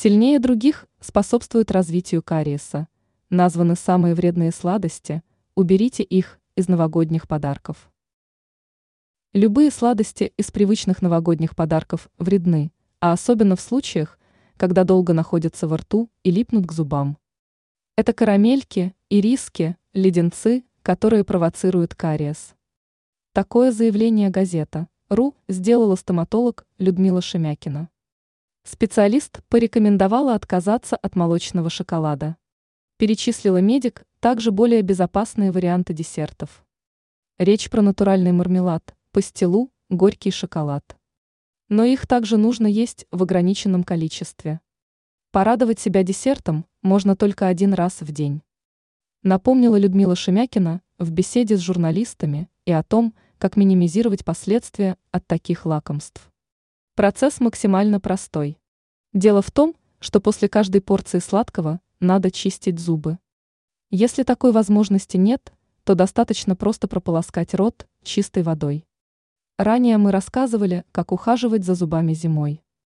Сильнее других способствует развитию кариеса. Названы самые вредные сладости, уберите их из новогодних подарков. Любые сладости из привычных новогодних подарков вредны, а особенно в случаях, когда долго находятся во рту и липнут к зубам. Это карамельки, ириски, леденцы, которые провоцируют кариес. Такое заявление газета «РУ» сделала стоматолог Людмила Шемякина. Специалист порекомендовала отказаться от молочного шоколада. Перечислила медик также более безопасные варианты десертов. Речь про натуральный мармелад, пастилу, горький шоколад. Но их также нужно есть в ограниченном количестве. Порадовать себя десертом можно только один раз в день. Напомнила Людмила Шемякина в беседе с журналистами и о том, как минимизировать последствия от таких лакомств. Процесс максимально простой. Дело в том, что после каждой порции сладкого надо чистить зубы. Если такой возможности нет, то достаточно просто прополоскать рот чистой водой. Ранее мы рассказывали, как ухаживать за зубами зимой.